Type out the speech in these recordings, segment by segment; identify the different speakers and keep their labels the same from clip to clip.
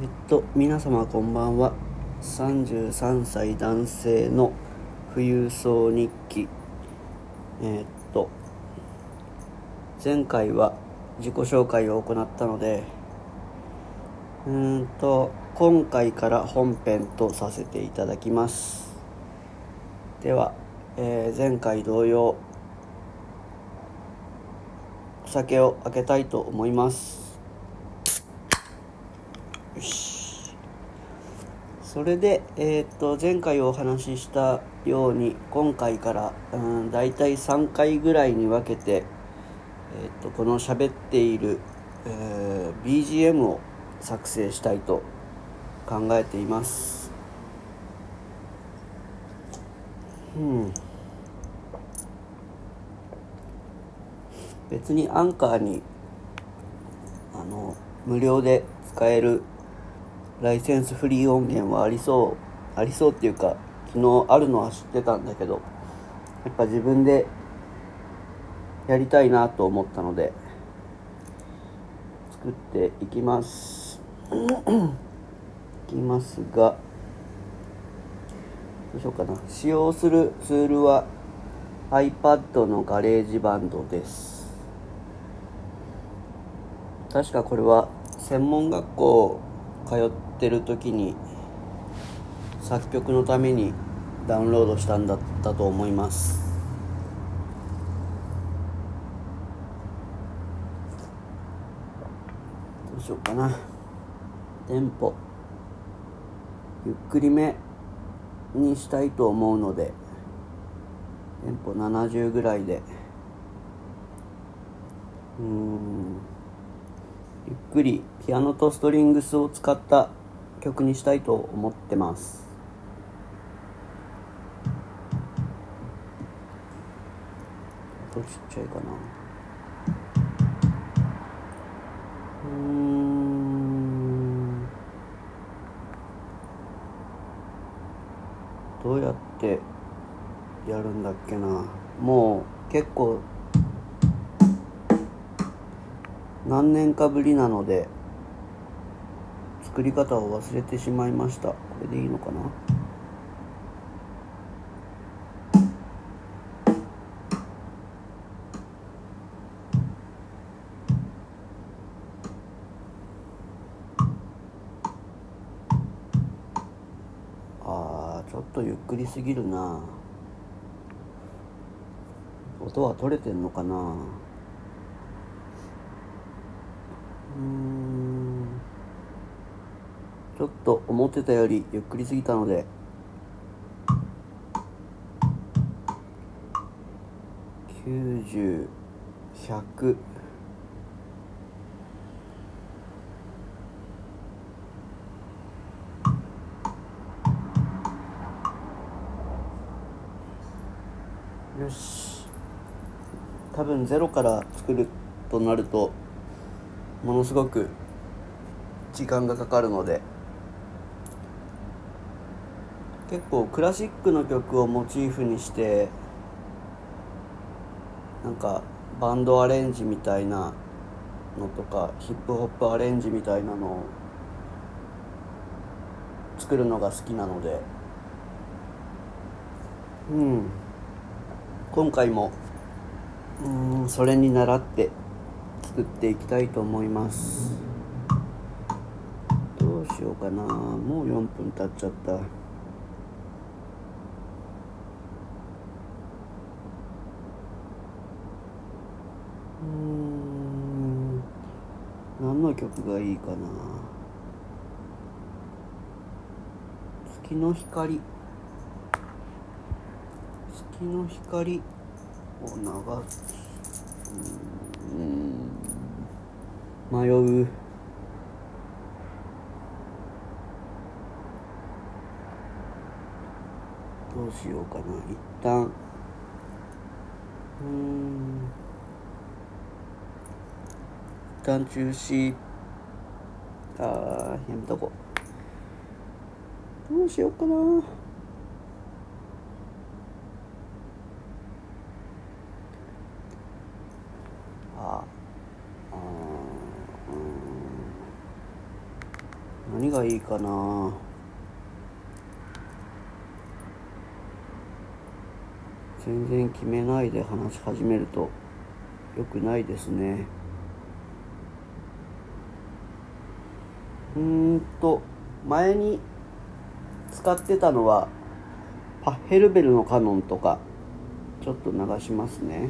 Speaker 1: えっと皆様こんばんは。33歳男性の富裕層日記。えっと前回は自己紹介を行ったのでうーんと今回から本編とさせていただきます。では、えー前回同様お酒を開けたいと思います。それで、えーっと前回お話ししたように今回からうん大体3回ぐらいに分けて、えーっとこの喋っている、えー BGM を作成したいと考えています。うん。別にアンカーにあの無料で使えるライセンスフリー音源はありそうありそうっていうか昨日あるのは知ってたんだけどやっぱ自分でやりたいなと思ったので作っていきます。いきますがどうしようかな。使用するツールは iPad の GarageBand です。確かこれは専門学校通ってる時に作曲のためにダウンロードしたんだったと思います。どうしようかな。テンポ。ゆっくりめにしたいと思うのでテンポ70ぐらいで。うーん。ゆっくりピアノとストリングスを使った曲にしたいと思ってます。音ちっちゃいかな。うん。どうやってやるんだっけな。もう結構何年かぶりなので作り方を忘れてしまいました。これでいいのかな？あーちょっとゆっくりすぎるな。音は取れてんのかな？うん。ちょっと思ってたよりゆっくりすぎたので。90100よし。多分ゼロから作るとなると。ものすごく時間がかかるので結構クラシックの曲をモチーフにしてなんかバンドアレンジみたいなのとかヒップホップアレンジみたいなのを作るのが好きなのでうん今回もうんそれに倣って作っていきたいと思います。どうしようかな。もう4分経っちゃった。うん。何の曲がいいかな。月の光。月の光を流す。うん。迷う。どうしようかな。一旦。うん。一旦中止。あーやめとこどうしようかなああうーん何がいいかな？全然決めないで話し始めると良くないですね。うーんと前に使ってたのはパッヘルベルのカノンとかちょっと流しますね。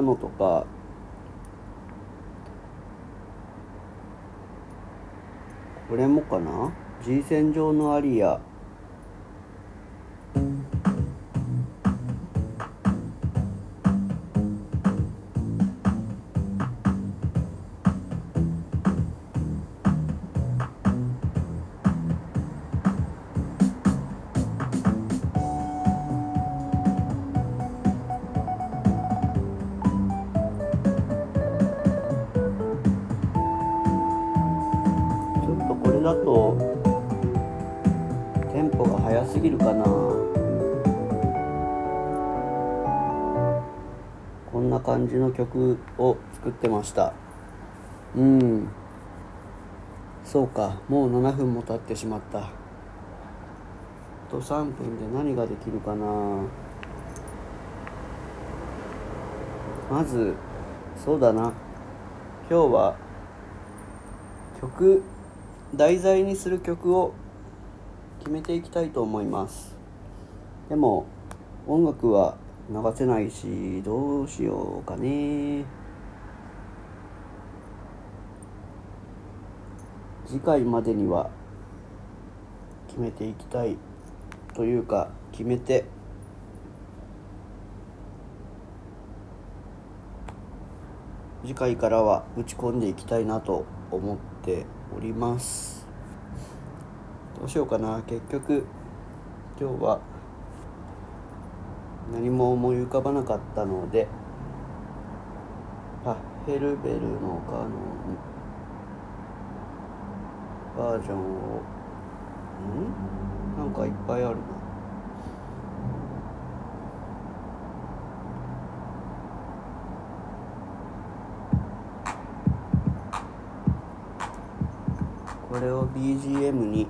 Speaker 1: なのとかこれもかな？G 線上のアリア。れだとテンポが速すぎるかな。こんな感じの曲を作ってました。うん。そうか。もう7分も経ってしまった。あと3分で何ができるかな。まずそうだな。今日は曲題材にする曲を決めていきたいと思います。でも音楽は流せないしどうしようかね。次回までには決めていきたいというか決めて。次回からは打ち込んでいきたいなと思っております。どうしようかな。結局今日は何も思い浮かばなかったのでパッヘルベルのカノンバージョンをん？なんかいっぱいあるなこれを BGM に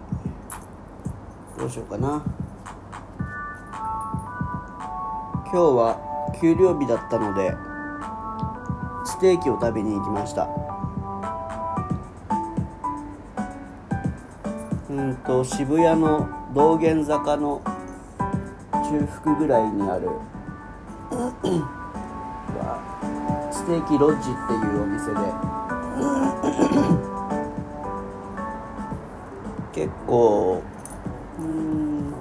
Speaker 1: どうしようかな。今日は給料日だったのでステーキを食べに行きました。うんと渋谷の道玄坂の中腹ぐらいにあるステーキロッジっていうお店で結構うん。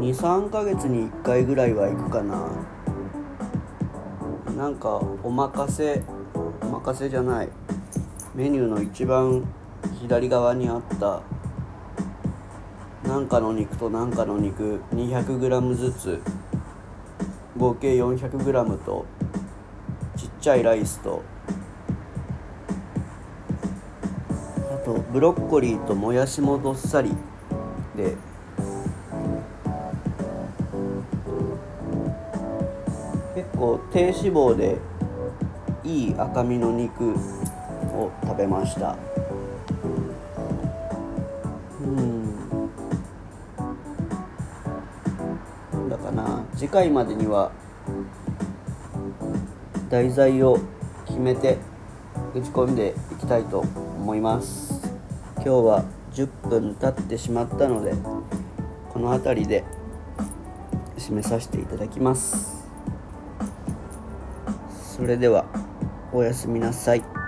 Speaker 1: 23ヶ月に1回ぐらいは行くかな。なんかお任せお任せじゃない。メニューの一番左側にあった。なんかの肉となんかの肉。200g ずつ。合計 400g と。ちっちゃいライスとあとブロッコリーともやしもどっさりで結構低脂肪でいい赤身の肉を食べました。うん。なんだかな。次回までには題材を決めて打ち込んでいきたいと思います。今日は10分経ってしまったのでこの辺りで締めさせていただきます。それではおやすみなさい。